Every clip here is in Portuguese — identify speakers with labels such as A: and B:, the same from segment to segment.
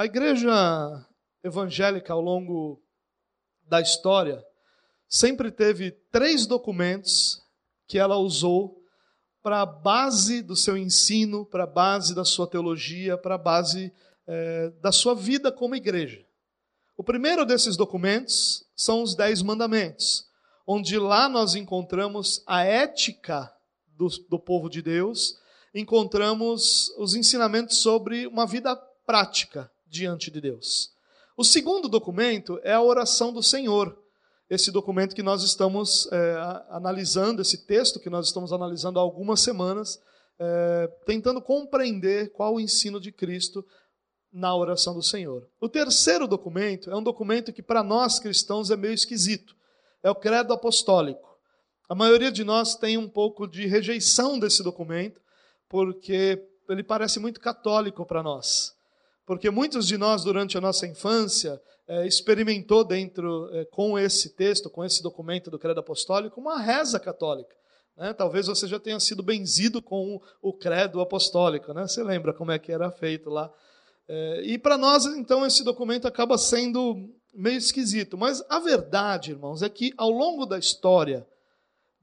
A: A igreja evangélica, ao longo da história, sempre teve três documentos que ela usou para a base do seu ensino, para a base da sua teologia, para a base é, da sua vida como igreja. O primeiro desses documentos são os Dez Mandamentos, onde lá nós encontramos a ética do, do povo de Deus, encontramos os ensinamentos sobre uma vida prática diante de Deus. O segundo documento é a oração do Senhor, esse documento que nós estamos é, analisando, esse texto que nós estamos analisando há algumas semanas, é, tentando compreender qual o ensino de Cristo na oração do Senhor. O terceiro documento é um documento que para nós cristãos é meio esquisito. É o Credo Apostólico. A maioria de nós tem um pouco de rejeição desse documento, porque ele parece muito católico para nós. Porque muitos de nós, durante a nossa infância, é, experimentou dentro, é, com esse texto, com esse documento do Credo Apostólico, uma reza católica. Né? Talvez você já tenha sido benzido com o Credo Apostólico. Né? Você lembra como é que era feito lá? É, e para nós, então, esse documento acaba sendo meio esquisito. Mas a verdade, irmãos, é que ao longo da história,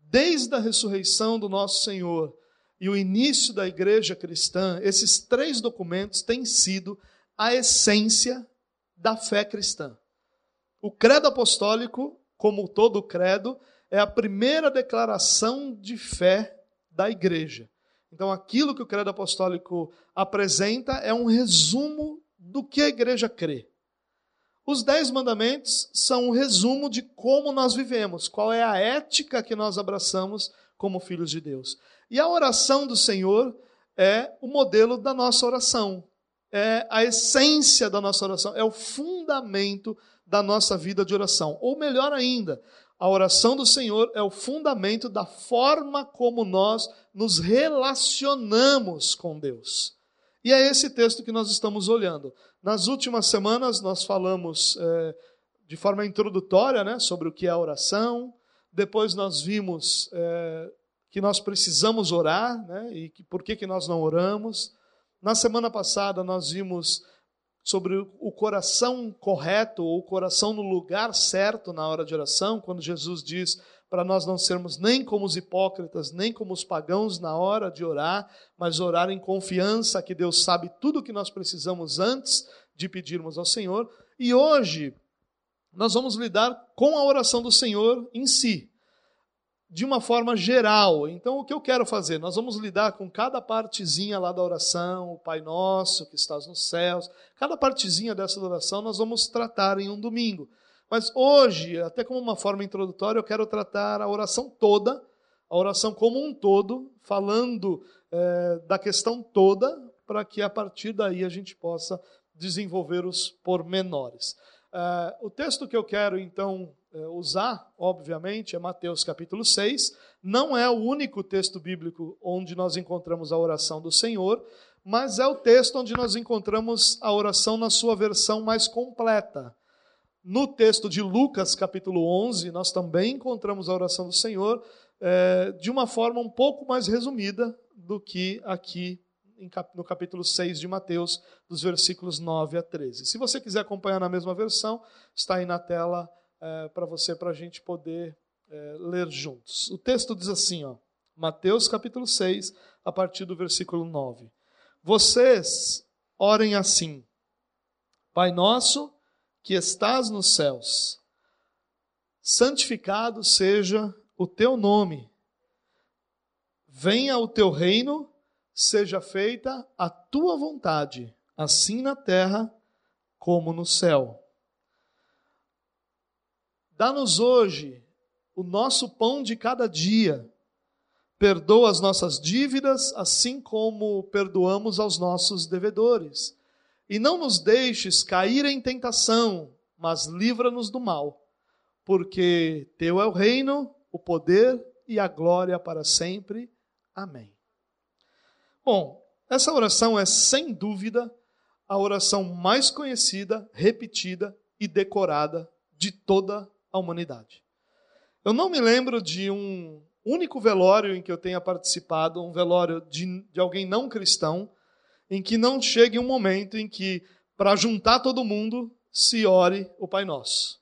A: desde a ressurreição do nosso Senhor e o início da igreja cristã, esses três documentos têm sido a essência da fé cristã. O credo apostólico, como todo credo, é a primeira declaração de fé da igreja. Então, aquilo que o credo apostólico apresenta é um resumo do que a igreja crê. Os dez mandamentos são um resumo de como nós vivemos, qual é a ética que nós abraçamos como filhos de Deus. E a oração do Senhor é o modelo da nossa oração é a essência da nossa oração, é o fundamento da nossa vida de oração. Ou melhor ainda, a oração do Senhor é o fundamento da forma como nós nos relacionamos com Deus. E é esse texto que nós estamos olhando. Nas últimas semanas nós falamos é, de forma introdutória né, sobre o que é a oração. Depois nós vimos é, que nós precisamos orar né, e que, por que, que nós não oramos. Na semana passada nós vimos sobre o coração correto, ou o coração no lugar certo na hora de oração, quando Jesus diz para nós não sermos nem como os hipócritas, nem como os pagãos na hora de orar, mas orar em confiança que Deus sabe tudo o que nós precisamos antes de pedirmos ao Senhor. E hoje nós vamos lidar com a oração do Senhor em si de uma forma geral. Então, o que eu quero fazer? Nós vamos lidar com cada partezinha lá da oração, o Pai Nosso que estás nos céus, cada partezinha dessa oração nós vamos tratar em um domingo. Mas hoje, até como uma forma introdutória, eu quero tratar a oração toda, a oração como um todo, falando é, da questão toda, para que a partir daí a gente possa desenvolver os pormenores. É, o texto que eu quero, então, usar, obviamente, é Mateus capítulo 6. Não é o único texto bíblico onde nós encontramos a oração do Senhor, mas é o texto onde nós encontramos a oração na sua versão mais completa. No texto de Lucas, capítulo 11, nós também encontramos a oração do Senhor é, de uma forma um pouco mais resumida do que aqui no capítulo 6 de Mateus, dos versículos 9 a 13. Se você quiser acompanhar na mesma versão, está aí na tela é, para você, para a gente poder é, ler juntos. O texto diz assim, ó, Mateus capítulo 6, a partir do versículo 9. Vocês orem assim: Pai nosso que estás nos céus, santificado seja o teu nome. Venha o teu reino, seja feita a tua vontade, assim na terra como no céu. Dá-nos hoje o nosso pão de cada dia. Perdoa as nossas dívidas, assim como perdoamos aos nossos devedores. E não nos deixes cair em tentação, mas livra-nos do mal. Porque teu é o reino, o poder e a glória para sempre. Amém. Bom, essa oração é sem dúvida a oração mais conhecida, repetida e decorada de toda humanidade. Eu não me lembro de um único velório em que eu tenha participado, um velório de, de alguém não cristão, em que não chegue um momento em que, para juntar todo mundo, se ore o Pai Nosso.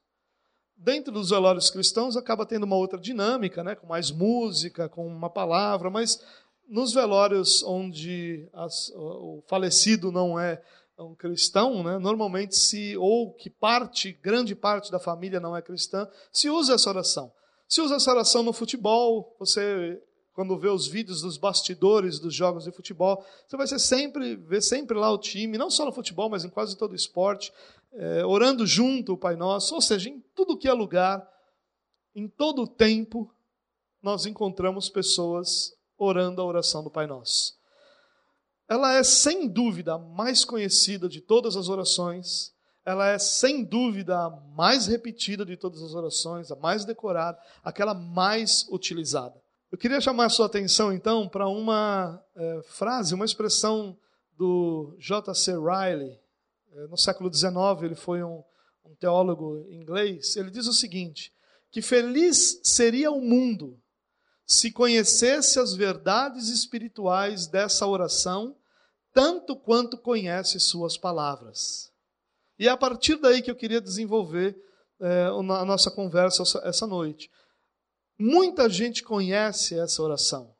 A: Dentro dos velórios cristãos acaba tendo uma outra dinâmica, né, com mais música, com uma palavra, mas nos velórios onde as, o falecido não é um cristão, né, normalmente se ou que parte, grande parte da família não é cristã, se usa essa oração. Se usa essa oração no futebol, você quando vê os vídeos dos bastidores dos jogos de futebol, você vai ser sempre ver sempre lá o time, não só no futebol, mas em quase todo esporte, é, orando junto o Pai Nosso, ou seja, em tudo que é lugar, em todo o tempo, nós encontramos pessoas orando a oração do Pai Nosso. Ela é sem dúvida a mais conhecida de todas as orações, ela é sem dúvida a mais repetida de todas as orações, a mais decorada, aquela mais utilizada. Eu queria chamar a sua atenção então para uma é, frase, uma expressão do J.C. Riley. É, no século XIX, ele foi um, um teólogo inglês. Ele diz o seguinte: que feliz seria o mundo se conhecesse as verdades espirituais dessa oração, tanto quanto conhece suas palavras. E é a partir daí que eu queria desenvolver é, a nossa conversa essa noite. Muita gente conhece essa oração,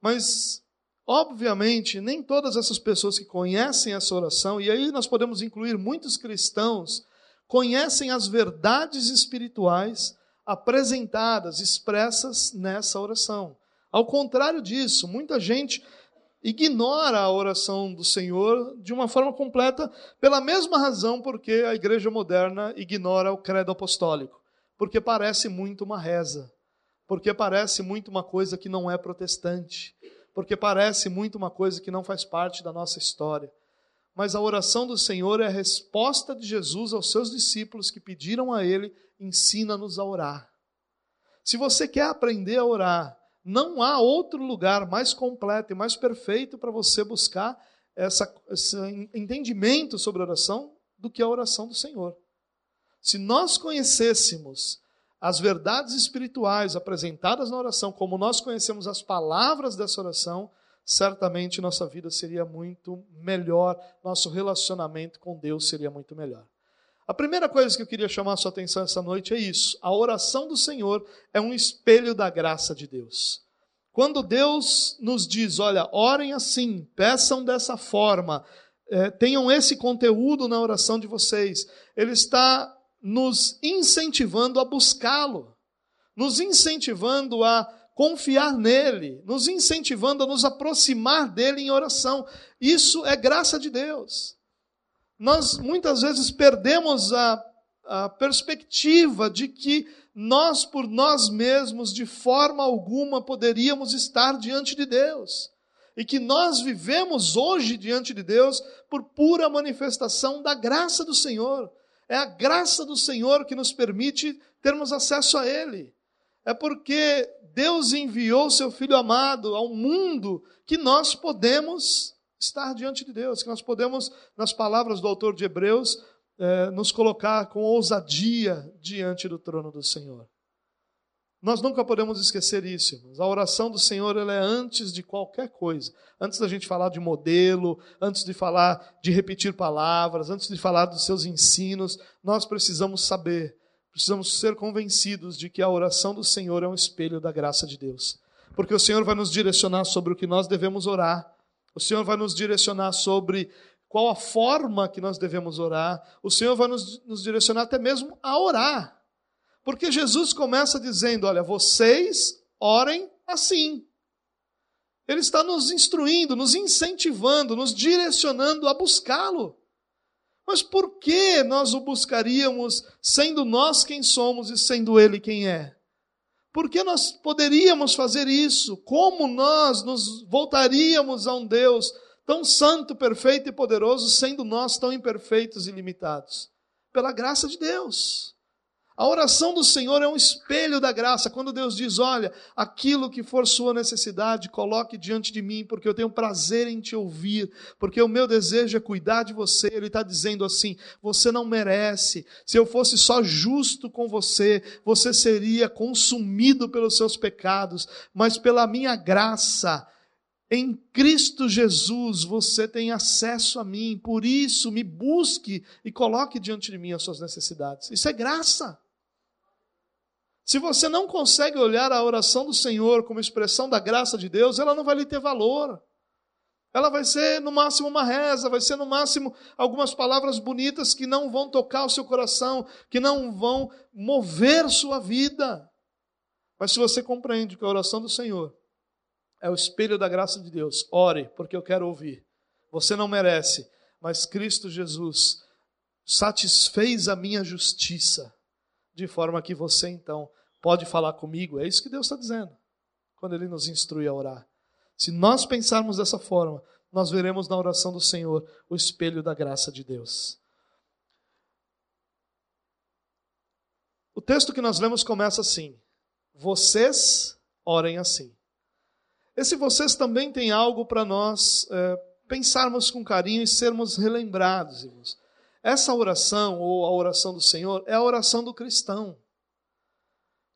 A: mas, obviamente, nem todas essas pessoas que conhecem essa oração, e aí nós podemos incluir muitos cristãos, conhecem as verdades espirituais apresentadas, expressas nessa oração. Ao contrário disso, muita gente ignora a oração do Senhor de uma forma completa, pela mesma razão porque a igreja moderna ignora o credo apostólico, porque parece muito uma reza, porque parece muito uma coisa que não é protestante, porque parece muito uma coisa que não faz parte da nossa história. Mas a oração do Senhor é a resposta de Jesus aos seus discípulos que pediram a ele ensina-nos a orar. Se você quer aprender a orar, não há outro lugar mais completo e mais perfeito para você buscar essa, esse entendimento sobre oração do que a oração do Senhor. Se nós conhecêssemos as verdades espirituais apresentadas na oração, como nós conhecemos as palavras dessa oração, certamente nossa vida seria muito melhor, nosso relacionamento com Deus seria muito melhor. A primeira coisa que eu queria chamar a sua atenção essa noite é isso. A oração do Senhor é um espelho da graça de Deus. Quando Deus nos diz, olha, orem assim, peçam dessa forma, é, tenham esse conteúdo na oração de vocês, Ele está nos incentivando a buscá-lo, nos incentivando a confiar nele, nos incentivando a nos aproximar dele em oração. Isso é graça de Deus nós muitas vezes perdemos a, a perspectiva de que nós, por nós mesmos, de forma alguma, poderíamos estar diante de Deus. E que nós vivemos hoje diante de Deus por pura manifestação da graça do Senhor. É a graça do Senhor que nos permite termos acesso a Ele. É porque Deus enviou seu Filho amado ao mundo que nós podemos estar diante de Deus, que nós podemos, nas palavras do autor de Hebreus, é, nos colocar com ousadia diante do trono do Senhor. Nós nunca podemos esquecer isso. Irmãos. A oração do Senhor ela é antes de qualquer coisa. Antes da gente falar de modelo, antes de falar de repetir palavras, antes de falar dos seus ensinos, nós precisamos saber, precisamos ser convencidos de que a oração do Senhor é um espelho da graça de Deus. Porque o Senhor vai nos direcionar sobre o que nós devemos orar o Senhor vai nos direcionar sobre qual a forma que nós devemos orar. O Senhor vai nos, nos direcionar até mesmo a orar. Porque Jesus começa dizendo: Olha, vocês orem assim. Ele está nos instruindo, nos incentivando, nos direcionando a buscá-lo. Mas por que nós o buscaríamos sendo nós quem somos e sendo ele quem é? Por que nós poderíamos fazer isso? Como nós nos voltaríamos a um Deus tão santo, perfeito e poderoso, sendo nós tão imperfeitos e limitados? Pela graça de Deus. A oração do Senhor é um espelho da graça. Quando Deus diz: Olha, aquilo que for sua necessidade, coloque diante de mim, porque eu tenho prazer em te ouvir, porque o meu desejo é cuidar de você. Ele está dizendo assim: Você não merece. Se eu fosse só justo com você, você seria consumido pelos seus pecados, mas pela minha graça Em Cristo Jesus você tem acesso a mim, por isso me busque e coloque diante de mim as suas necessidades. Isso é graça. Se você não consegue olhar a oração do Senhor como expressão da graça de Deus, ela não vai lhe ter valor. Ela vai ser no máximo uma reza, vai ser no máximo algumas palavras bonitas que não vão tocar o seu coração, que não vão mover sua vida. Mas se você compreende que a oração do Senhor é o espelho da graça de Deus, ore, porque eu quero ouvir. Você não merece, mas Cristo Jesus satisfez a minha justiça, de forma que você então pode falar comigo. É isso que Deus está dizendo quando Ele nos instrui a orar. Se nós pensarmos dessa forma, nós veremos na oração do Senhor o espelho da graça de Deus. O texto que nós lemos começa assim: Vocês orem assim. Esse vocês também tem algo para nós é, pensarmos com carinho e sermos relembrados, irmãos. Essa oração, ou a oração do Senhor, é a oração do cristão.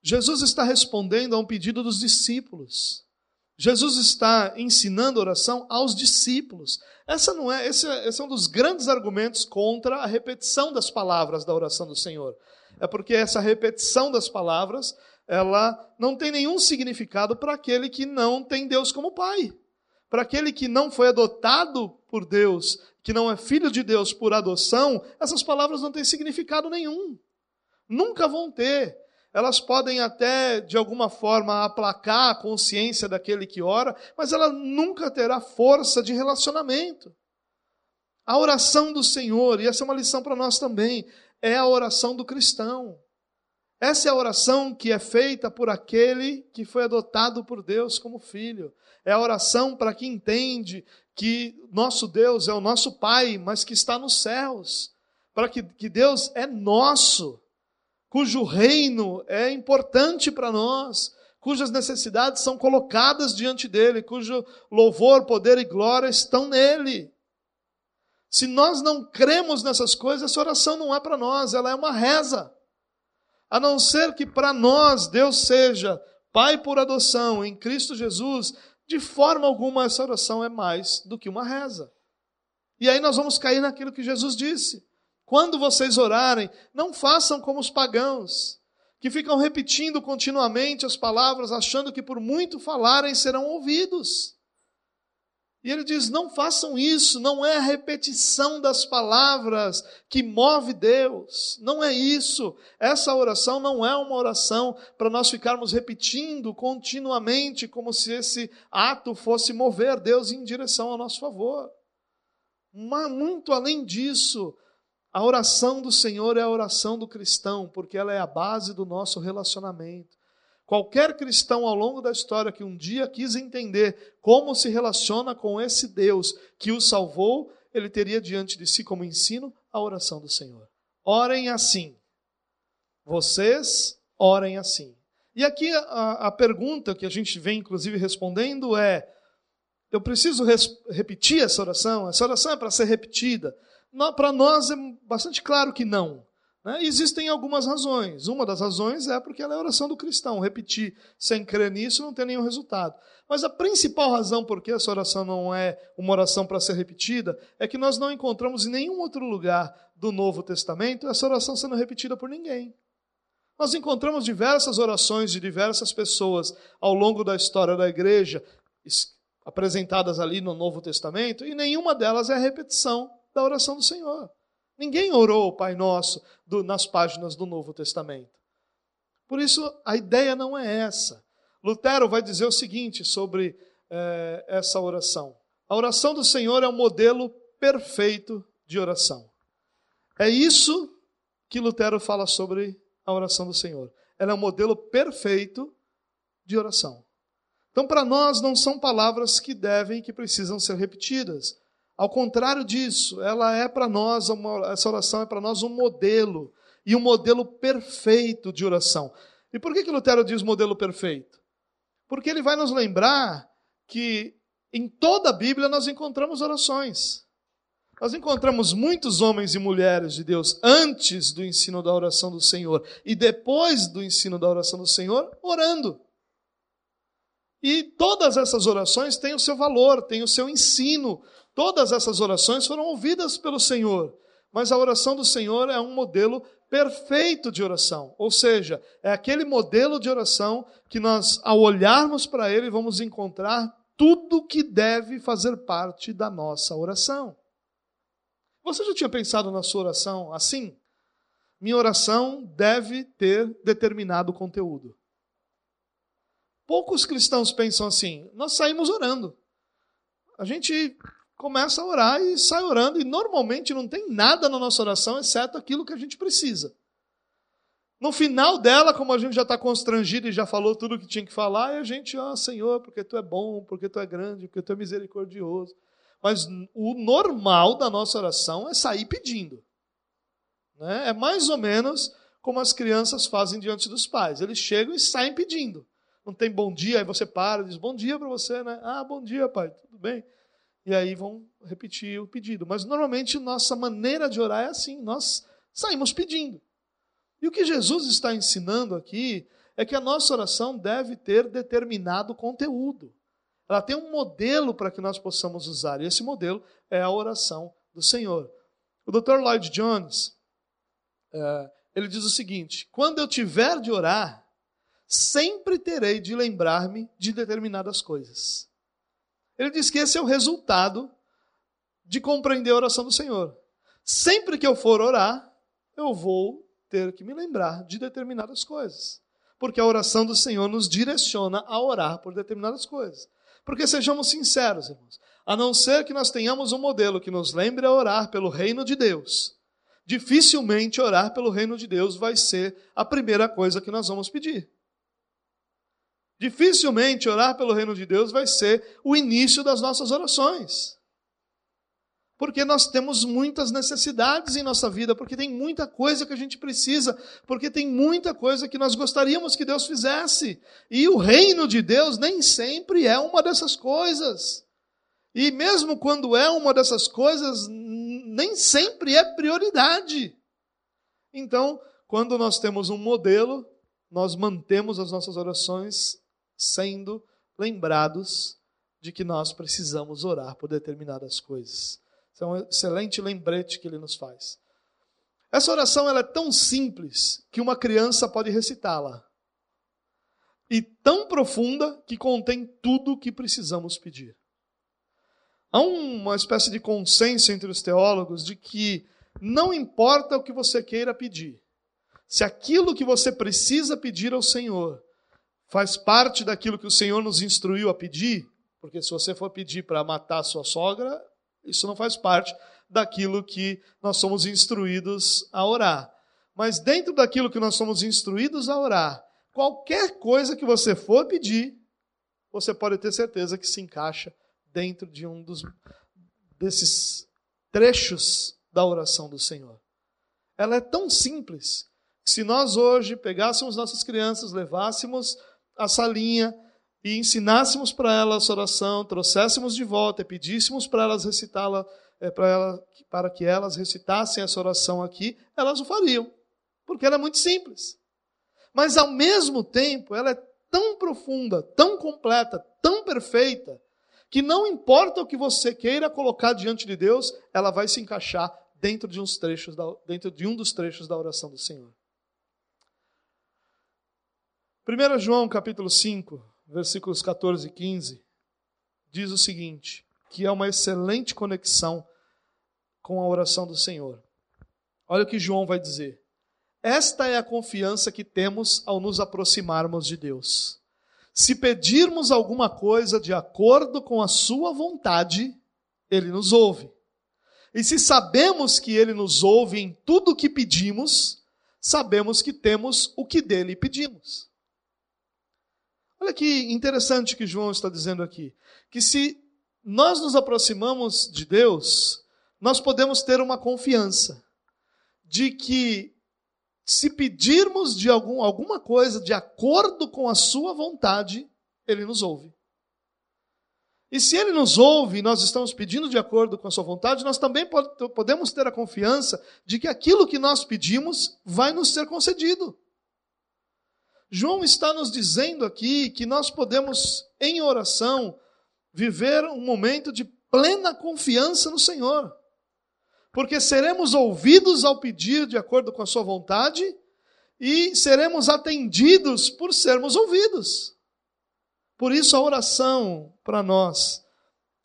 A: Jesus está respondendo a um pedido dos discípulos. Jesus está ensinando oração aos discípulos. Essa não é, esse, é, esse é um dos grandes argumentos contra a repetição das palavras da oração do Senhor. É porque essa repetição das palavras, ela não tem nenhum significado para aquele que não tem Deus como pai. Para aquele que não foi adotado por Deus, que não é filho de Deus por adoção, essas palavras não têm significado nenhum. Nunca vão ter elas podem até, de alguma forma, aplacar a consciência daquele que ora, mas ela nunca terá força de relacionamento. A oração do Senhor, e essa é uma lição para nós também, é a oração do cristão. Essa é a oração que é feita por aquele que foi adotado por Deus como filho. É a oração para quem entende que nosso Deus é o nosso Pai, mas que está nos céus. Para que, que Deus é nosso cujo reino é importante para nós, cujas necessidades são colocadas diante dele, cujo louvor, poder e glória estão nele. Se nós não cremos nessas coisas, essa oração não é para nós, ela é uma reza. A não ser que para nós Deus seja Pai por adoção em Cristo Jesus, de forma alguma essa oração é mais do que uma reza. E aí nós vamos cair naquilo que Jesus disse. Quando vocês orarem, não façam como os pagãos, que ficam repetindo continuamente as palavras, achando que por muito falarem serão ouvidos. E ele diz: não façam isso, não é a repetição das palavras que move Deus, não é isso. Essa oração não é uma oração para nós ficarmos repetindo continuamente, como se esse ato fosse mover Deus em direção ao nosso favor. Mas, muito além disso, a oração do Senhor é a oração do cristão, porque ela é a base do nosso relacionamento. Qualquer cristão ao longo da história que um dia quis entender como se relaciona com esse Deus que o salvou, ele teria diante de si como ensino a oração do Senhor. Orem assim. Vocês orem assim. E aqui a, a pergunta que a gente vem inclusive respondendo é: eu preciso repetir essa oração? Essa oração é para ser repetida para nós é bastante claro que não. Né? Existem algumas razões. Uma das razões é porque ela é a oração do cristão. Repetir sem crer nisso não tem nenhum resultado. Mas a principal razão por que essa oração não é uma oração para ser repetida é que nós não encontramos em nenhum outro lugar do Novo Testamento essa oração sendo repetida por ninguém. Nós encontramos diversas orações de diversas pessoas ao longo da história da igreja, apresentadas ali no Novo Testamento, e nenhuma delas é repetição da oração do Senhor. Ninguém orou o Pai Nosso do, nas páginas do Novo Testamento. Por isso, a ideia não é essa. Lutero vai dizer o seguinte sobre é, essa oração: a oração do Senhor é um modelo perfeito de oração. É isso que Lutero fala sobre a oração do Senhor. Ela é um modelo perfeito de oração. Então, para nós, não são palavras que devem, que precisam ser repetidas. Ao contrário disso, ela é para nós, uma, essa oração é para nós um modelo, e um modelo perfeito de oração. E por que, que Lutero diz modelo perfeito? Porque ele vai nos lembrar que em toda a Bíblia nós encontramos orações. Nós encontramos muitos homens e mulheres de Deus antes do ensino da oração do Senhor e depois do ensino da oração do Senhor orando. E todas essas orações têm o seu valor, têm o seu ensino. Todas essas orações foram ouvidas pelo Senhor. Mas a oração do Senhor é um modelo perfeito de oração. Ou seja, é aquele modelo de oração que nós, ao olharmos para ele, vamos encontrar tudo que deve fazer parte da nossa oração. Você já tinha pensado na sua oração assim? Minha oração deve ter determinado conteúdo. Poucos cristãos pensam assim. Nós saímos orando. A gente começa a orar e sai orando, e normalmente não tem nada na nossa oração exceto aquilo que a gente precisa. No final dela, como a gente já está constrangido e já falou tudo o que tinha que falar, e a gente, ó oh, Senhor, porque Tu é bom, porque Tu é grande, porque Tu é misericordioso. Mas o normal da nossa oração é sair pedindo. Né? É mais ou menos como as crianças fazem diante dos pais. Eles chegam e saem pedindo. Não tem bom dia, aí você para diz bom dia para você, né? Ah, bom dia, pai, tudo bem? E aí vão repetir o pedido. Mas normalmente nossa maneira de orar é assim, nós saímos pedindo. E o que Jesus está ensinando aqui é que a nossa oração deve ter determinado conteúdo. Ela tem um modelo para que nós possamos usar, e esse modelo é a oração do Senhor. O Dr. Lloyd Jones, é, ele diz o seguinte: quando eu tiver de orar, sempre terei de lembrar-me de determinadas coisas. Ele diz que esse é o resultado de compreender a oração do Senhor. Sempre que eu for orar, eu vou ter que me lembrar de determinadas coisas. Porque a oração do Senhor nos direciona a orar por determinadas coisas. Porque sejamos sinceros, irmãos, a não ser que nós tenhamos um modelo que nos lembre a orar pelo reino de Deus, dificilmente orar pelo reino de Deus vai ser a primeira coisa que nós vamos pedir. Dificilmente orar pelo reino de Deus vai ser o início das nossas orações. Porque nós temos muitas necessidades em nossa vida, porque tem muita coisa que a gente precisa, porque tem muita coisa que nós gostaríamos que Deus fizesse. E o reino de Deus nem sempre é uma dessas coisas. E mesmo quando é uma dessas coisas, nem sempre é prioridade. Então, quando nós temos um modelo, nós mantemos as nossas orações sendo lembrados de que nós precisamos orar por determinadas coisas. Esse é um excelente lembrete que ele nos faz. Essa oração ela é tão simples que uma criança pode recitá-la. E tão profunda que contém tudo o que precisamos pedir. Há uma espécie de consenso entre os teólogos de que não importa o que você queira pedir, se aquilo que você precisa pedir ao Senhor faz parte daquilo que o Senhor nos instruiu a pedir, porque se você for pedir para matar sua sogra, isso não faz parte daquilo que nós somos instruídos a orar. Mas dentro daquilo que nós somos instruídos a orar, qualquer coisa que você for pedir, você pode ter certeza que se encaixa dentro de um dos desses trechos da oração do Senhor. Ela é tão simples que se nós hoje pegássemos nossas crianças, levássemos a salinha e ensinássemos para elas essa oração, trouxéssemos de volta e pedíssemos para elas recitá-la, é, para, ela, para que elas recitassem essa oração aqui, elas o fariam, porque ela é muito simples. Mas ao mesmo tempo, ela é tão profunda, tão completa, tão perfeita, que não importa o que você queira colocar diante de Deus, ela vai se encaixar dentro de, uns trechos da, dentro de um dos trechos da oração do Senhor. 1 João capítulo 5, versículos 14 e 15, diz o seguinte, que é uma excelente conexão com a oração do Senhor. Olha o que João vai dizer. Esta é a confiança que temos ao nos aproximarmos de Deus. Se pedirmos alguma coisa de acordo com a Sua vontade, Ele nos ouve. E se sabemos que Ele nos ouve em tudo o que pedimos, sabemos que temos o que dele pedimos. Olha que interessante que João está dizendo aqui. Que se nós nos aproximamos de Deus, nós podemos ter uma confiança de que se pedirmos de algum, alguma coisa de acordo com a sua vontade, ele nos ouve. E se ele nos ouve e nós estamos pedindo de acordo com a sua vontade, nós também podemos ter a confiança de que aquilo que nós pedimos vai nos ser concedido. João está nos dizendo aqui que nós podemos, em oração, viver um momento de plena confiança no Senhor. Porque seremos ouvidos ao pedir de acordo com a Sua vontade e seremos atendidos por sermos ouvidos. Por isso, a oração para nós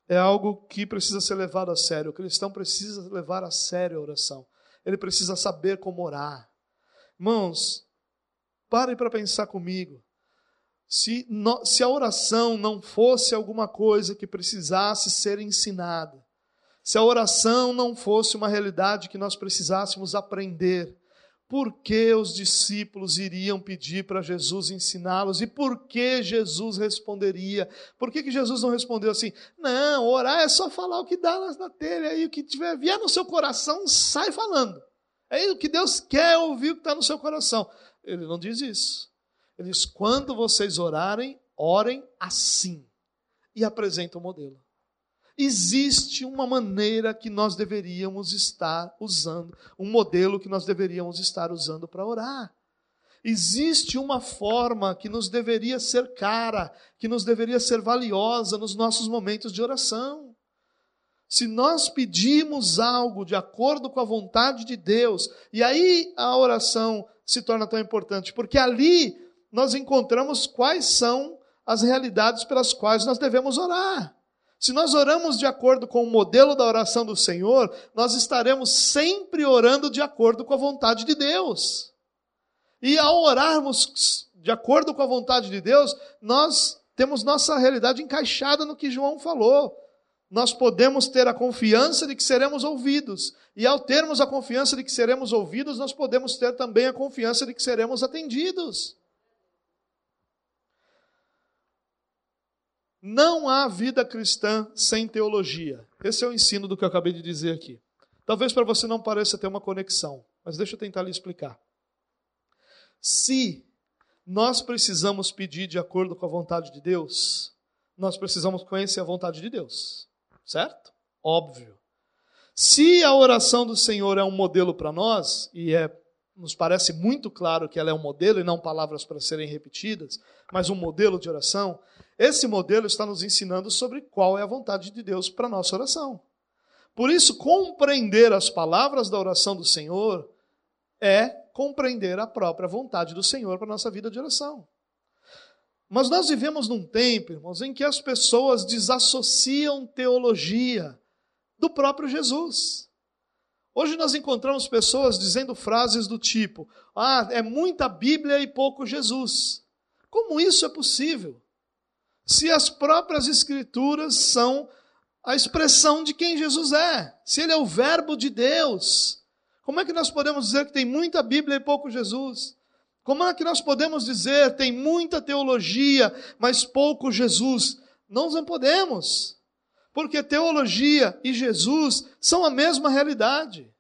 A: é algo que precisa ser levado a sério. O cristão precisa levar a sério a oração. Ele precisa saber como orar. Irmãos, pare para pensar comigo. Se, no, se a oração não fosse alguma coisa que precisasse ser ensinada, se a oração não fosse uma realidade que nós precisássemos aprender, por que os discípulos iriam pedir para Jesus ensiná-los e por que Jesus responderia? Por que, que Jesus não respondeu assim? Não, orar é só falar o que dá na telha aí, o que tiver vier no seu coração, sai falando. É o que Deus quer ouvir o que está no seu coração. Ele não diz isso. Ele diz: quando vocês orarem, orem assim. E apresenta o modelo existe uma maneira que nós deveríamos estar usando, um modelo que nós deveríamos estar usando para orar. Existe uma forma que nos deveria ser cara, que nos deveria ser valiosa nos nossos momentos de oração. Se nós pedimos algo de acordo com a vontade de Deus, e aí a oração se torna tão importante, porque ali nós encontramos quais são as realidades pelas quais nós devemos orar. Se nós oramos de acordo com o modelo da oração do Senhor, nós estaremos sempre orando de acordo com a vontade de Deus. E ao orarmos de acordo com a vontade de Deus, nós temos nossa realidade encaixada no que João falou. Nós podemos ter a confiança de que seremos ouvidos. E ao termos a confiança de que seremos ouvidos, nós podemos ter também a confiança de que seremos atendidos. Não há vida cristã sem teologia. Esse é o ensino do que eu acabei de dizer aqui. Talvez para você não pareça ter uma conexão, mas deixa eu tentar lhe explicar. Se nós precisamos pedir de acordo com a vontade de Deus, nós precisamos conhecer a vontade de Deus, certo? Óbvio. Se a oração do Senhor é um modelo para nós, e é, nos parece muito claro que ela é um modelo e não palavras para serem repetidas, mas um modelo de oração, esse modelo está nos ensinando sobre qual é a vontade de Deus para a nossa oração. Por isso, compreender as palavras da oração do Senhor é compreender a própria vontade do Senhor para a nossa vida de oração. Mas nós vivemos num tempo, irmãos, em que as pessoas desassociam teologia do próprio Jesus. Hoje nós encontramos pessoas dizendo frases do tipo: ah, é muita Bíblia e pouco Jesus. Como isso é possível? se as próprias Escrituras são a expressão de quem Jesus é, se Ele é o Verbo de Deus. Como é que nós podemos dizer que tem muita Bíblia e pouco Jesus? Como é que nós podemos dizer tem muita teologia, mas pouco Jesus? Nós não podemos, porque teologia e Jesus são a mesma realidade.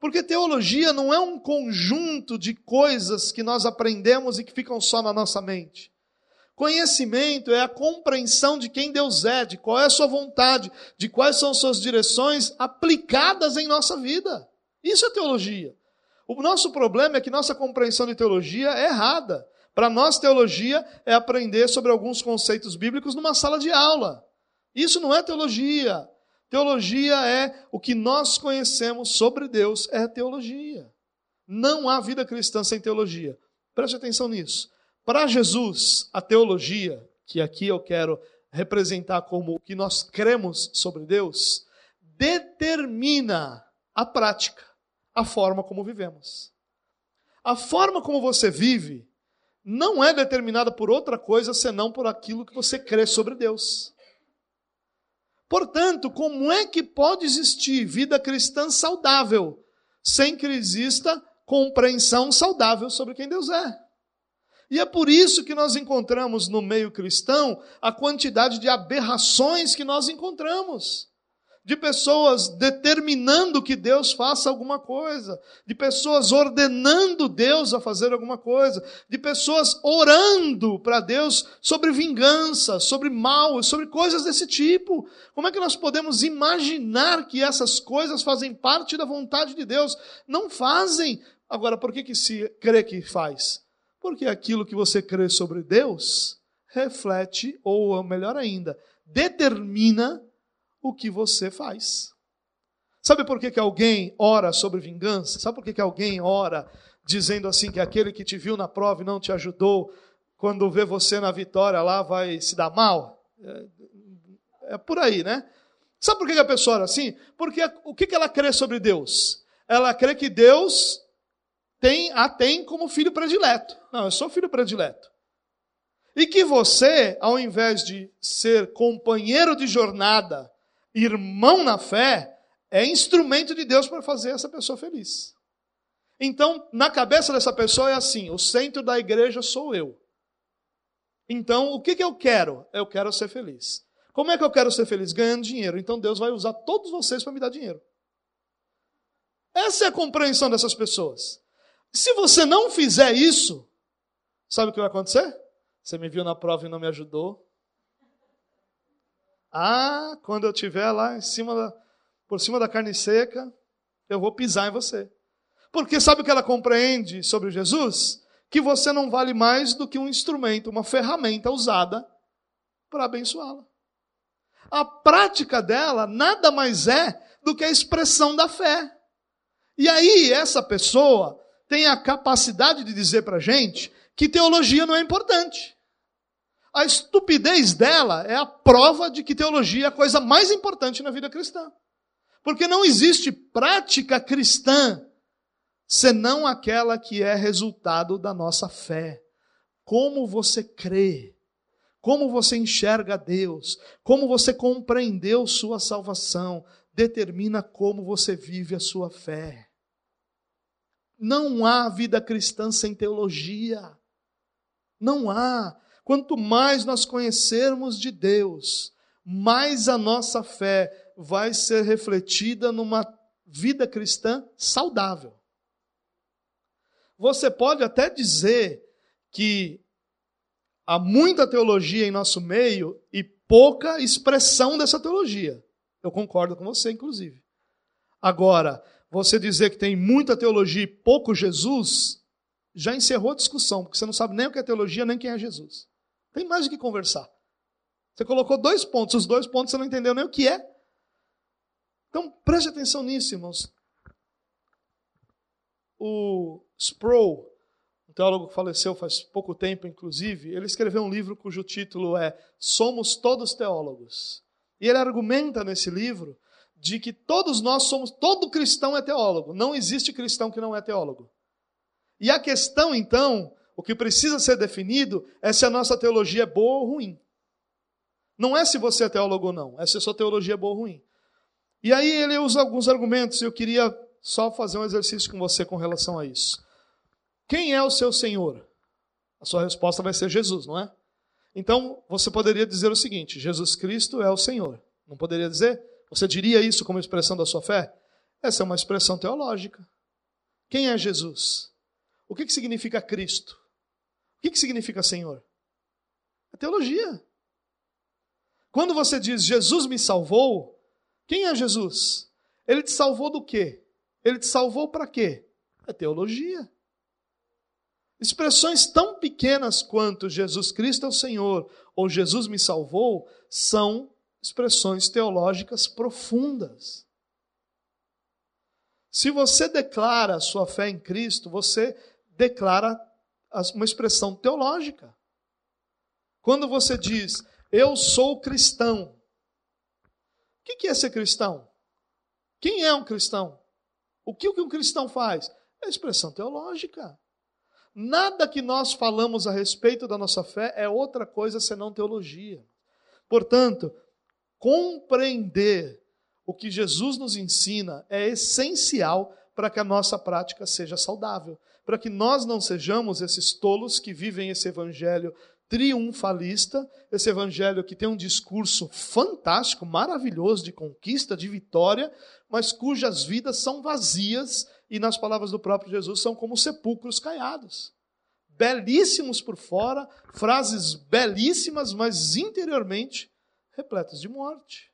A: Porque teologia não é um conjunto de coisas que nós aprendemos e que ficam só na nossa mente. Conhecimento é a compreensão de quem Deus é, de qual é a sua vontade, de quais são suas direções aplicadas em nossa vida. Isso é teologia. O nosso problema é que nossa compreensão de teologia é errada. Para nós, teologia é aprender sobre alguns conceitos bíblicos numa sala de aula. Isso não é teologia. Teologia é o que nós conhecemos sobre Deus, é teologia. Não há vida cristã sem teologia. Preste atenção nisso. Para Jesus, a teologia, que aqui eu quero representar como o que nós cremos sobre Deus, determina a prática, a forma como vivemos. A forma como você vive não é determinada por outra coisa senão por aquilo que você crê sobre Deus. Portanto, como é que pode existir vida cristã saudável sem que exista compreensão saudável sobre quem Deus é? E é por isso que nós encontramos no meio cristão a quantidade de aberrações que nós encontramos. De pessoas determinando que Deus faça alguma coisa, de pessoas ordenando Deus a fazer alguma coisa, de pessoas orando para Deus sobre vingança, sobre mal, sobre coisas desse tipo. Como é que nós podemos imaginar que essas coisas fazem parte da vontade de Deus? Não fazem. Agora, por que, que se crê que faz? Porque aquilo que você crê sobre Deus reflete, ou melhor ainda, determina o que você faz. Sabe por que, que alguém ora sobre vingança? Sabe por que, que alguém ora dizendo assim que aquele que te viu na prova e não te ajudou, quando vê você na vitória lá, vai se dar mal? É, é por aí, né? Sabe por que, que a pessoa ora assim? Porque o que, que ela crê sobre Deus? Ela crê que Deus tem, a tem como filho predileto. Não, eu sou filho predileto. E que você, ao invés de ser companheiro de jornada, irmão na fé, é instrumento de Deus para fazer essa pessoa feliz. Então, na cabeça dessa pessoa é assim: o centro da igreja sou eu. Então, o que, que eu quero? Eu quero ser feliz. Como é que eu quero ser feliz? Ganhando dinheiro. Então, Deus vai usar todos vocês para me dar dinheiro. Essa é a compreensão dessas pessoas. Se você não fizer isso, sabe o que vai acontecer? Você me viu na prova e não me ajudou. Ah, quando eu estiver lá em cima da, por cima da carne seca, eu vou pisar em você. Porque sabe o que ela compreende sobre Jesus? Que você não vale mais do que um instrumento, uma ferramenta usada para abençoá-la. A prática dela nada mais é do que a expressão da fé. E aí, essa pessoa tem a capacidade de dizer para a gente que teologia não é importante. A estupidez dela é a prova de que teologia é a coisa mais importante na vida cristã. Porque não existe prática cristã senão aquela que é resultado da nossa fé. Como você crê, como você enxerga Deus, como você compreendeu sua salvação, determina como você vive a sua fé. Não há vida cristã sem teologia. Não há. Quanto mais nós conhecermos de Deus, mais a nossa fé vai ser refletida numa vida cristã saudável. Você pode até dizer que há muita teologia em nosso meio e pouca expressão dessa teologia. Eu concordo com você, inclusive. Agora, você dizer que tem muita teologia e pouco Jesus, já encerrou a discussão, porque você não sabe nem o que é teologia, nem quem é Jesus. Tem mais o que conversar. Você colocou dois pontos, os dois pontos você não entendeu nem o que é. Então, preste atenção nisso, irmãos. O Sproul, um teólogo que faleceu faz pouco tempo, inclusive, ele escreveu um livro cujo título é Somos Todos Teólogos. E ele argumenta nesse livro de que todos nós somos, todo cristão é teólogo. Não existe cristão que não é teólogo. E a questão, então, o que precisa ser definido é se a nossa teologia é boa ou ruim. Não é se você é teólogo ou não, é se a sua teologia é boa ou ruim. E aí ele usa alguns argumentos, e eu queria só fazer um exercício com você com relação a isso. Quem é o seu Senhor? A sua resposta vai ser Jesus, não é? Então, você poderia dizer o seguinte: Jesus Cristo é o Senhor. Não poderia dizer? Você diria isso como expressão da sua fé? Essa é uma expressão teológica. Quem é Jesus? O que, que significa Cristo? Que, que significa Senhor? É teologia. Quando você diz Jesus me salvou, quem é Jesus? Ele te salvou do quê? Ele te salvou para quê? É teologia. Expressões tão pequenas quanto Jesus Cristo é o Senhor ou Jesus me salvou são expressões teológicas profundas. Se você declara sua fé em Cristo, você declara uma expressão teológica. Quando você diz, eu sou cristão, o que é ser cristão? Quem é um cristão? O que um cristão faz? É expressão teológica. Nada que nós falamos a respeito da nossa fé é outra coisa senão teologia. Portanto, compreender o que Jesus nos ensina é essencial para que a nossa prática seja saudável, para que nós não sejamos esses tolos que vivem esse evangelho triunfalista, esse evangelho que tem um discurso fantástico, maravilhoso de conquista, de vitória, mas cujas vidas são vazias e, nas palavras do próprio Jesus, são como sepulcros caiados. Belíssimos por fora, frases belíssimas, mas interiormente repletas de morte.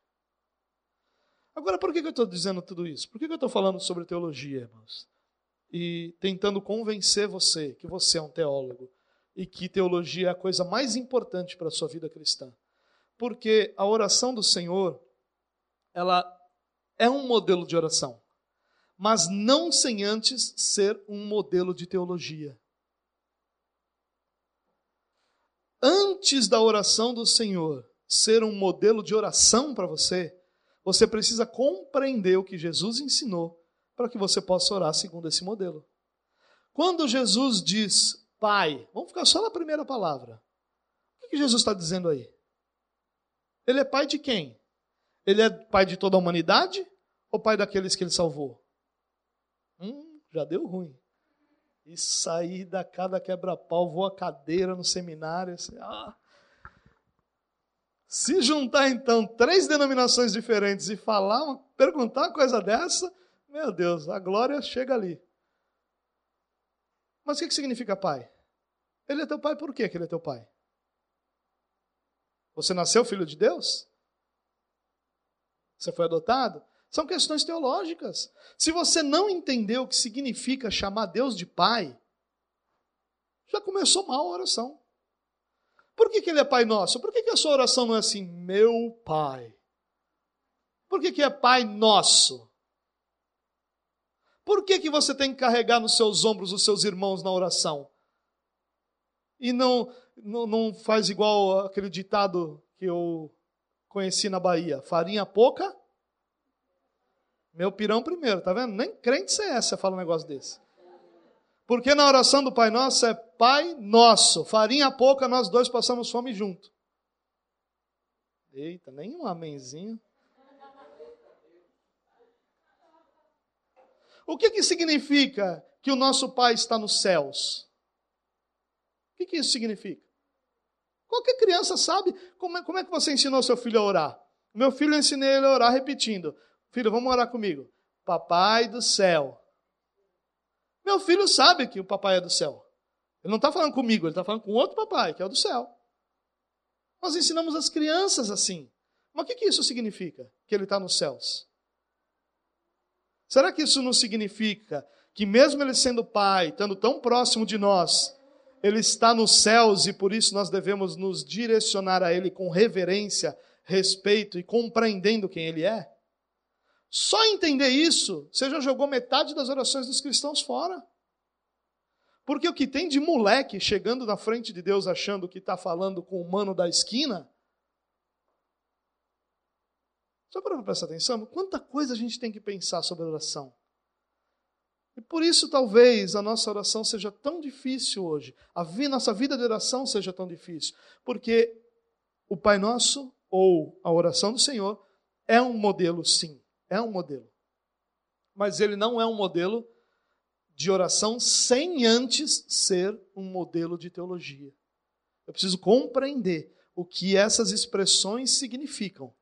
A: Agora, por que eu estou dizendo tudo isso? Por que eu estou falando sobre teologia, irmãos? E tentando convencer você que você é um teólogo. e que teologia é a coisa mais importante para a sua vida cristã. Porque a oração do Senhor, ela é um modelo de oração, mas não sem antes ser um modelo de teologia. Antes da oração do Senhor ser um modelo de oração para você, você precisa compreender o que Jesus ensinou para que você possa orar segundo esse modelo. Quando Jesus diz Pai, vamos ficar só na primeira palavra. O que Jesus está dizendo aí? Ele é pai de quem? Ele é pai de toda a humanidade ou pai daqueles que ele salvou? Hum, já deu ruim. E sair da cada quebra-pau, voa cadeira no seminário. Assim, ah. Se juntar então três denominações diferentes e falar, perguntar uma coisa dessa, meu Deus, a glória chega ali. Mas o que significa pai? Ele é teu pai por quê que ele é teu pai? Você nasceu filho de Deus? Você foi adotado? São questões teológicas. Se você não entendeu o que significa chamar Deus de pai, já começou mal a oração. Por que, que ele é pai nosso? Por que, que a sua oração não é assim, meu pai? Por que, que é pai nosso? Por que, que você tem que carregar nos seus ombros os seus irmãos na oração? E não, não, não faz igual aquele ditado que eu conheci na Bahia: farinha pouca, meu pirão primeiro, tá vendo? Nem crente você é, você fala um negócio desse. Porque na oração do Pai Nosso é Pai Nosso, farinha pouca, nós dois passamos fome junto. Eita, nem um amenzinho. O que, que significa que o nosso Pai está nos céus? O que, que isso significa? Qualquer criança sabe como é, como é que você ensinou seu filho a orar. Meu filho, eu ensinei ele a orar repetindo: Filho, vamos orar comigo. Papai do céu. Meu filho sabe que o papai é do céu. Ele não está falando comigo, ele está falando com outro papai, que é o do céu. Nós ensinamos as crianças assim. Mas o que, que isso significa? Que ele está nos céus. Será que isso não significa que, mesmo ele sendo pai, estando tão próximo de nós, ele está nos céus e por isso nós devemos nos direcionar a ele com reverência, respeito e compreendendo quem ele é? Só entender isso, você já jogou metade das orações dos cristãos fora. Porque o que tem de moleque chegando na frente de Deus achando que está falando com o mano da esquina, só para prestar atenção, quanta coisa a gente tem que pensar sobre oração. E por isso, talvez, a nossa oração seja tão difícil hoje, a nossa vida de oração seja tão difícil, porque o Pai Nosso, ou a oração do Senhor, é um modelo, sim, é um modelo. Mas ele não é um modelo de oração sem antes ser um modelo de teologia. Eu preciso compreender o que essas expressões significam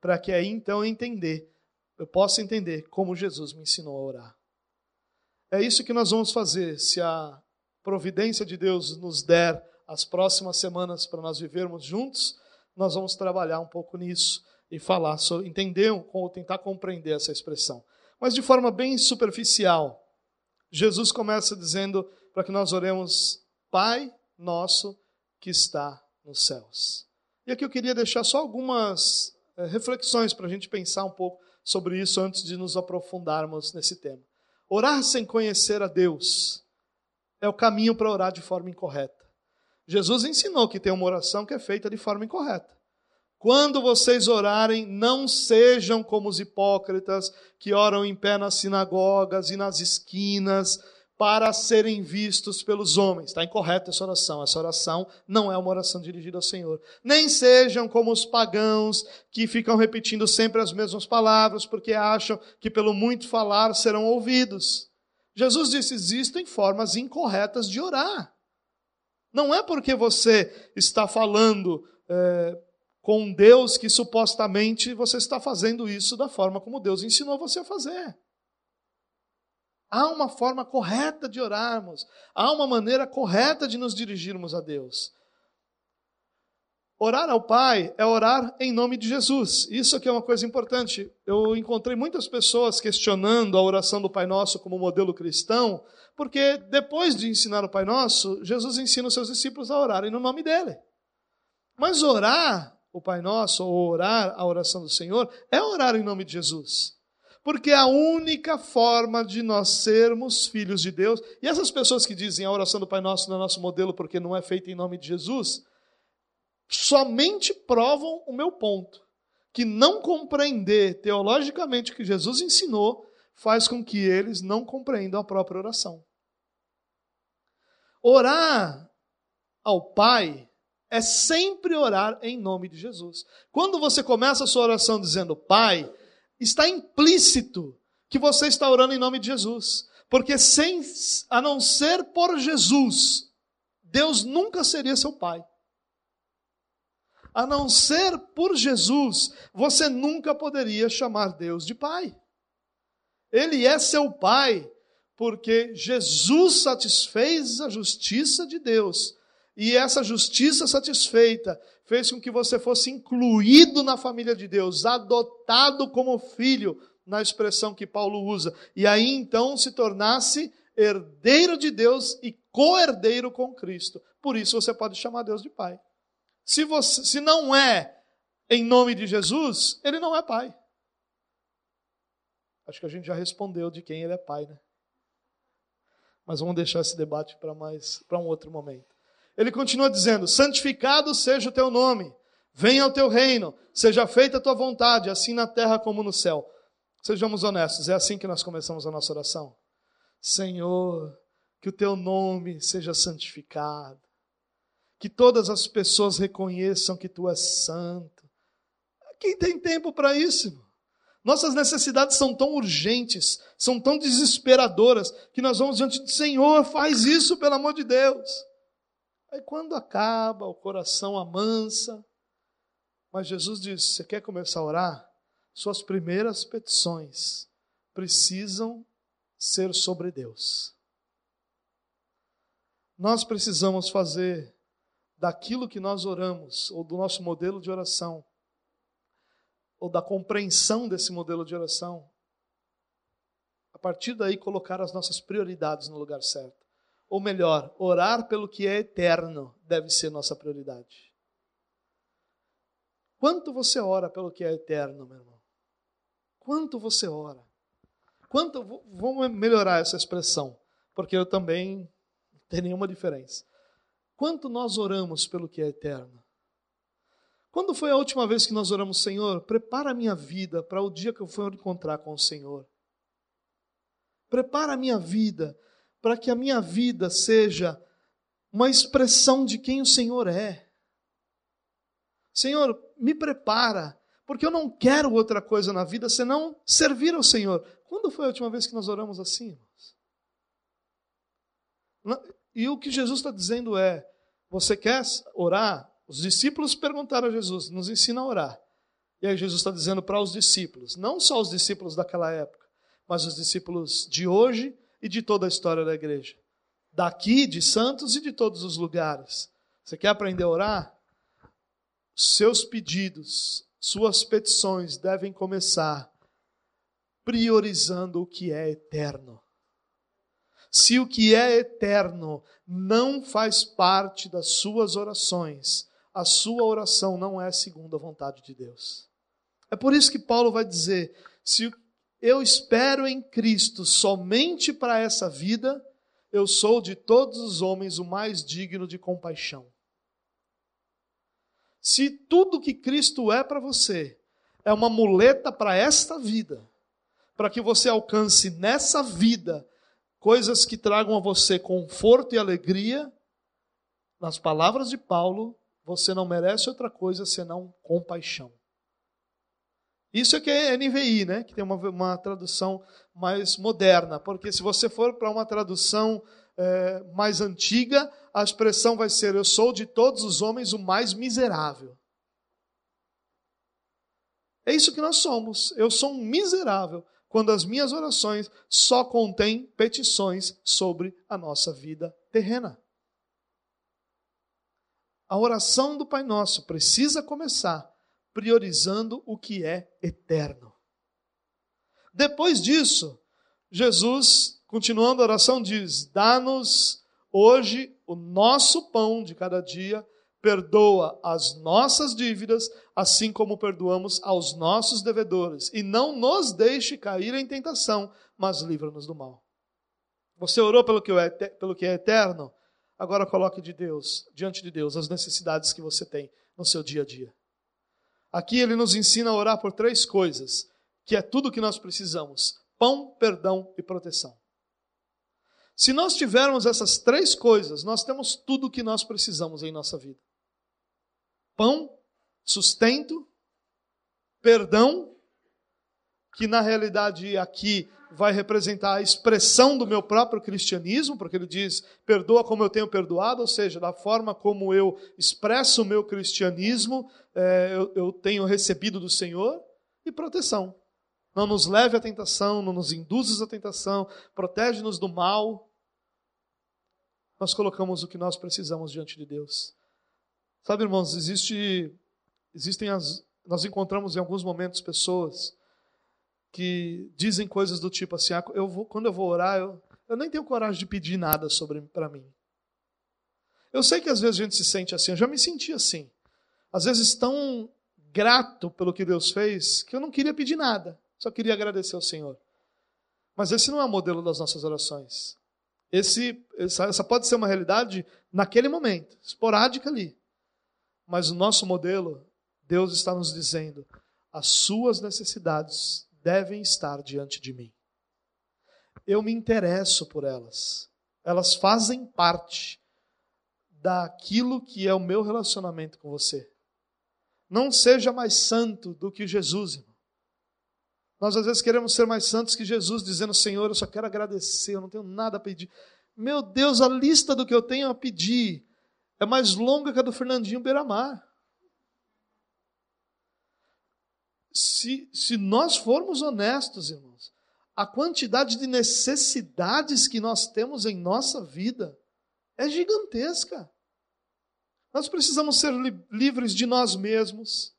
A: para que aí então eu entender, eu possa entender como Jesus me ensinou a orar. É isso que nós vamos fazer, se a providência de Deus nos der as próximas semanas para nós vivermos juntos, nós vamos trabalhar um pouco nisso e falar sobre, entender ou tentar compreender essa expressão. Mas de forma bem superficial, Jesus começa dizendo para que nós oremos, Pai nosso que está nos céus. E aqui eu queria deixar só algumas é, reflexões para a gente pensar um pouco sobre isso antes de nos aprofundarmos nesse tema. Orar sem conhecer a Deus é o caminho para orar de forma incorreta. Jesus ensinou que tem uma oração que é feita de forma incorreta. Quando vocês orarem, não sejam como os hipócritas que oram em pé nas sinagogas e nas esquinas para serem vistos pelos homens. Está incorreta essa oração. Essa oração não é uma oração dirigida ao Senhor. Nem sejam como os pagãos que ficam repetindo sempre as mesmas palavras porque acham que pelo muito falar serão ouvidos. Jesus disse: existem formas incorretas de orar. Não é porque você está falando é, com Deus que supostamente você está fazendo isso da forma como Deus ensinou você a fazer. Há uma forma correta de orarmos, há uma maneira correta de nos dirigirmos a Deus. Orar ao Pai é orar em nome de Jesus. Isso aqui é uma coisa importante. Eu encontrei muitas pessoas questionando a oração do Pai Nosso como modelo cristão, porque depois de ensinar o Pai Nosso, Jesus ensina os seus discípulos a orarem no nome dele. Mas orar o Pai Nosso, ou orar a oração do Senhor, é orar em nome de Jesus. Porque é a única forma de nós sermos filhos de Deus. E essas pessoas que dizem a oração do Pai Nosso não é nosso modelo porque não é feita em nome de Jesus, somente provam o meu ponto. Que não compreender teologicamente o que Jesus ensinou faz com que eles não compreendam a própria oração. Orar ao Pai é sempre orar em nome de Jesus. Quando você começa a sua oração dizendo Pai, está implícito que você está orando em nome de Jesus. Porque sem a não ser por Jesus, Deus nunca seria seu pai. A não ser por Jesus, você nunca poderia chamar Deus de pai. Ele é seu pai porque Jesus satisfez a justiça de Deus e essa justiça satisfeita fez com que você fosse incluído na família de Deus, adotado como filho, na expressão que Paulo usa, e aí então se tornasse herdeiro de Deus e co-herdeiro com Cristo. Por isso você pode chamar Deus de Pai. Se, você, se não é em nome de Jesus, ele não é Pai. Acho que a gente já respondeu de quem ele é Pai, né? Mas vamos deixar esse debate para mais para um outro momento. Ele continua dizendo: Santificado seja o teu nome, venha o teu reino, seja feita a tua vontade, assim na terra como no céu. Sejamos honestos, é assim que nós começamos a nossa oração. Senhor, que o teu nome seja santificado, que todas as pessoas reconheçam que tu és santo. Quem tem tempo para isso? Nossas necessidades são tão urgentes, são tão desesperadoras, que nós vamos diante do Senhor, faz isso pelo amor de Deus. Aí quando acaba, o coração amansa. Mas Jesus disse: Você quer começar a orar? Suas primeiras petições precisam ser sobre Deus. Nós precisamos fazer daquilo que nós oramos, ou do nosso modelo de oração, ou da compreensão desse modelo de oração, a partir daí colocar as nossas prioridades no lugar certo. Ou melhor, orar pelo que é eterno deve ser nossa prioridade. Quanto você ora pelo que é eterno, meu irmão? Quanto você ora? Quanto vamos melhorar essa expressão, porque eu também não tenho nenhuma diferença. Quanto nós oramos pelo que é eterno? Quando foi a última vez que nós oramos, Senhor, prepara a minha vida para o dia que eu for encontrar com o Senhor? Prepara a minha vida para que a minha vida seja uma expressão de quem o Senhor é. Senhor, me prepara, porque eu não quero outra coisa na vida senão servir ao Senhor. Quando foi a última vez que nós oramos assim? E o que Jesus está dizendo é: você quer orar? Os discípulos perguntaram a Jesus, nos ensina a orar. E aí Jesus está dizendo para os discípulos, não só os discípulos daquela época, mas os discípulos de hoje e de toda a história da igreja. Daqui, de Santos e de todos os lugares. Você quer aprender a orar? Seus pedidos, suas petições devem começar priorizando o que é eterno. Se o que é eterno não faz parte das suas orações, a sua oração não é segundo a vontade de Deus. É por isso que Paulo vai dizer: se eu espero em Cristo somente para essa vida, eu sou de todos os homens o mais digno de compaixão. Se tudo que Cristo é para você é uma muleta para esta vida, para que você alcance nessa vida coisas que tragam a você conforto e alegria, nas palavras de Paulo, você não merece outra coisa senão compaixão. Isso é que é NVI, né? que tem uma, uma tradução mais moderna, porque se você for para uma tradução é, mais antiga, a expressão vai ser: Eu sou de todos os homens o mais miserável. É isso que nós somos. Eu sou um miserável quando as minhas orações só contêm petições sobre a nossa vida terrena. A oração do Pai Nosso precisa começar priorizando o que é eterno. Depois disso, Jesus, continuando a oração, diz: Dá-nos hoje o nosso pão de cada dia, perdoa as nossas dívidas, assim como perdoamos aos nossos devedores, e não nos deixe cair em tentação, mas livra-nos do mal. Você orou pelo que é, pelo que é eterno? Agora coloque de Deus, diante de Deus, as necessidades que você tem no seu dia a dia. Aqui ele nos ensina a orar por três coisas, que é tudo que nós precisamos: pão, perdão e proteção. Se nós tivermos essas três coisas, nós temos tudo o que nós precisamos em nossa vida: pão, sustento, perdão, que na realidade aqui vai representar a expressão do meu próprio cristianismo, porque ele diz: perdoa como eu tenho perdoado, ou seja, da forma como eu expresso o meu cristianismo, é, eu, eu tenho recebido do Senhor, e proteção. Não nos leve à tentação, não nos induzes à tentação, protege-nos do mal. Nós colocamos o que nós precisamos diante de Deus. Sabe, irmãos, existe, existem as, nós encontramos em alguns momentos pessoas que dizem coisas do tipo assim: ah, eu vou, quando eu vou orar, eu, eu nem tenho coragem de pedir nada sobre para mim. Eu sei que às vezes a gente se sente assim, eu já me senti assim. Às vezes tão grato pelo que Deus fez que eu não queria pedir nada, só queria agradecer ao Senhor. Mas esse não é o modelo das nossas orações. Esse, essa, essa pode ser uma realidade naquele momento, esporádica ali. Mas o nosso modelo, Deus está nos dizendo: as suas necessidades devem estar diante de mim. Eu me interesso por elas. Elas fazem parte daquilo que é o meu relacionamento com você. Não seja mais santo do que Jesus, irmão. Nós às vezes queremos ser mais santos que Jesus, dizendo: Senhor, eu só quero agradecer, eu não tenho nada a pedir. Meu Deus, a lista do que eu tenho a pedir é mais longa que a do Fernandinho Beiramar. Se, se nós formos honestos, irmãos, a quantidade de necessidades que nós temos em nossa vida é gigantesca. Nós precisamos ser li livres de nós mesmos,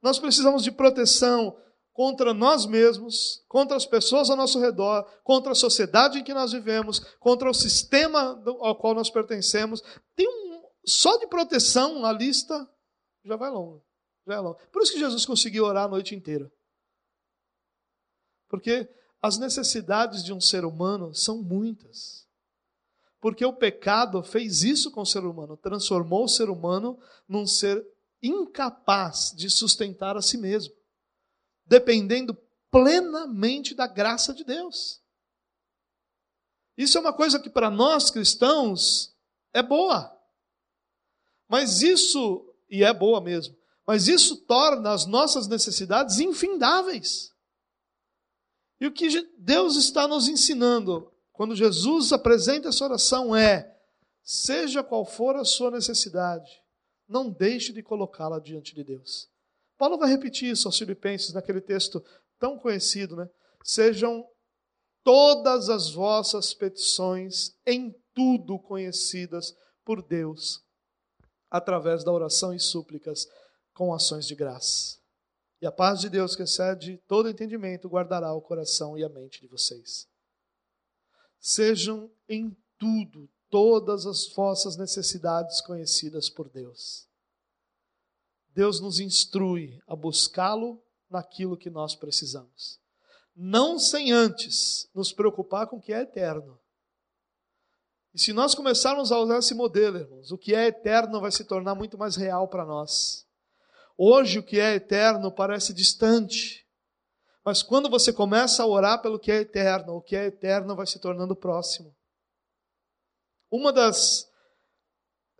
A: nós precisamos de proteção contra nós mesmos, contra as pessoas ao nosso redor, contra a sociedade em que nós vivemos, contra o sistema ao qual nós pertencemos. Tem um, só de proteção a lista já vai longa. Por isso que Jesus conseguiu orar a noite inteira. Porque as necessidades de um ser humano são muitas. Porque o pecado fez isso com o ser humano, transformou o ser humano num ser incapaz de sustentar a si mesmo, dependendo plenamente da graça de Deus. Isso é uma coisa que para nós cristãos é boa. Mas isso, e é boa mesmo, mas isso torna as nossas necessidades infindáveis. E o que Deus está nos ensinando quando Jesus apresenta essa oração é: seja qual for a sua necessidade, não deixe de colocá-la diante de Deus. Paulo vai repetir isso aos Filipenses naquele texto tão conhecido, né? Sejam todas as vossas petições em tudo conhecidas por Deus, através da oração e súplicas com ações de graça. E a paz de Deus, que excede todo entendimento, guardará o coração e a mente de vocês. Sejam em tudo, todas as vossas necessidades conhecidas por Deus. Deus nos instrui a buscá-lo naquilo que nós precisamos. Não sem antes nos preocupar com o que é eterno. E se nós começarmos a usar esse modelo, irmãos, o que é eterno vai se tornar muito mais real para nós. Hoje o que é eterno parece distante, mas quando você começa a orar pelo que é eterno, o que é eterno vai se tornando próximo. Uma das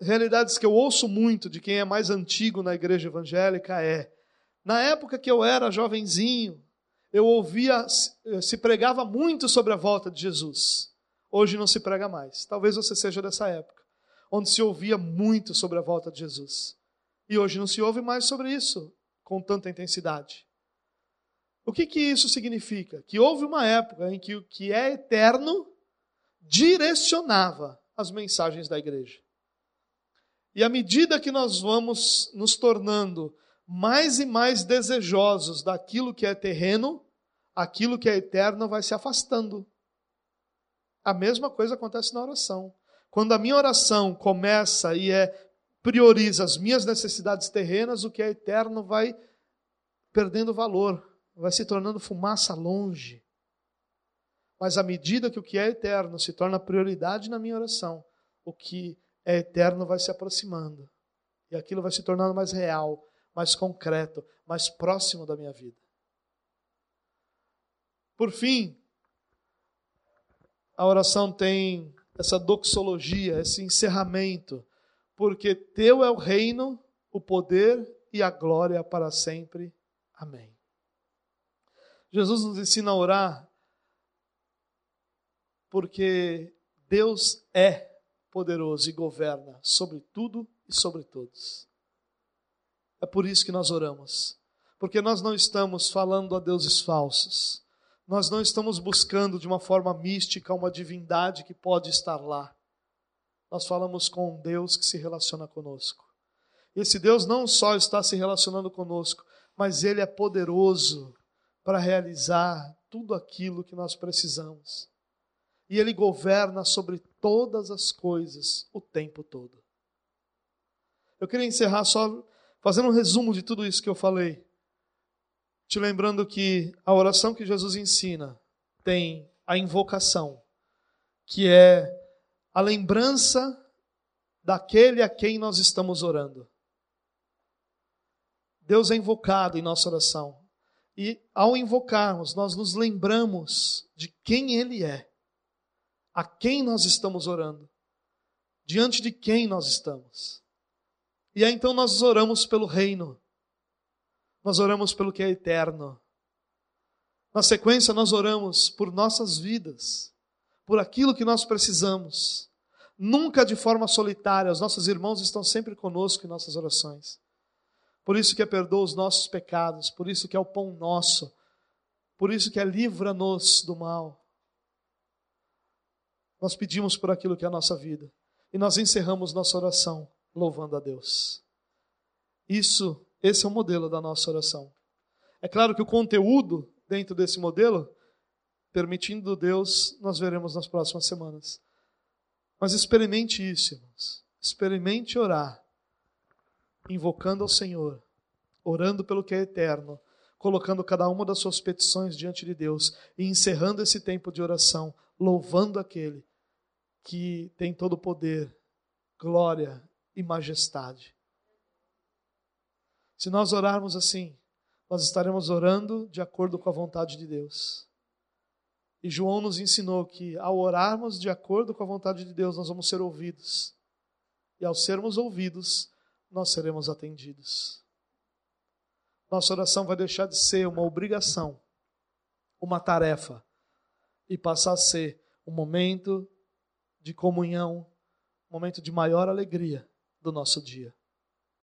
A: realidades que eu ouço muito de quem é mais antigo na igreja evangélica é: na época que eu era jovenzinho, eu ouvia, se pregava muito sobre a volta de Jesus. Hoje não se prega mais. Talvez você seja dessa época, onde se ouvia muito sobre a volta de Jesus. E hoje não se ouve mais sobre isso com tanta intensidade. O que, que isso significa? Que houve uma época em que o que é eterno direcionava as mensagens da igreja. E à medida que nós vamos nos tornando mais e mais desejosos daquilo que é terreno, aquilo que é eterno vai se afastando. A mesma coisa acontece na oração. Quando a minha oração começa e é prioriza as minhas necessidades terrenas, o que é eterno vai perdendo valor, vai se tornando fumaça longe. Mas à medida que o que é eterno se torna prioridade na minha oração, o que é eterno vai se aproximando. E aquilo vai se tornando mais real, mais concreto, mais próximo da minha vida. Por fim, a oração tem essa doxologia, esse encerramento, porque teu é o reino, o poder e a glória para sempre. Amém. Jesus nos ensina a orar porque Deus é poderoso e governa sobre tudo e sobre todos. É por isso que nós oramos, porque nós não estamos falando a deuses falsos. Nós não estamos buscando de uma forma mística uma divindade que pode estar lá. Nós falamos com um Deus que se relaciona conosco. Esse Deus não só está se relacionando conosco, mas ele é poderoso para realizar tudo aquilo que nós precisamos. E ele governa sobre todas as coisas o tempo todo. Eu queria encerrar só fazendo um resumo de tudo isso que eu falei te lembrando que a oração que Jesus ensina tem a invocação, que é a lembrança daquele a quem nós estamos orando. Deus é invocado em nossa oração. E ao invocarmos, nós nos lembramos de quem Ele é, a quem nós estamos orando, diante de quem nós estamos. E aí então nós oramos pelo reino nós oramos pelo que é eterno. Na sequência, nós oramos por nossas vidas, por aquilo que nós precisamos. Nunca de forma solitária, os nossos irmãos estão sempre conosco em nossas orações. Por isso que é perdoa os nossos pecados, por isso que é o pão nosso, por isso que é livra-nos do mal. Nós pedimos por aquilo que é a nossa vida e nós encerramos nossa oração louvando a Deus. Isso esse é o modelo da nossa oração. É claro que o conteúdo dentro desse modelo, permitindo Deus, nós veremos nas próximas semanas. Mas experimente isso, irmãos. Experimente orar, invocando ao Senhor, orando pelo que é eterno, colocando cada uma das suas petições diante de Deus e encerrando esse tempo de oração, louvando aquele que tem todo o poder, glória e majestade. Se nós orarmos assim, nós estaremos orando de acordo com a vontade de Deus. E João nos ensinou que ao orarmos de acordo com a vontade de Deus, nós vamos ser ouvidos. E ao sermos ouvidos, nós seremos atendidos. Nossa oração vai deixar de ser uma obrigação, uma tarefa, e passar a ser um momento de comunhão, um momento de maior alegria do nosso dia.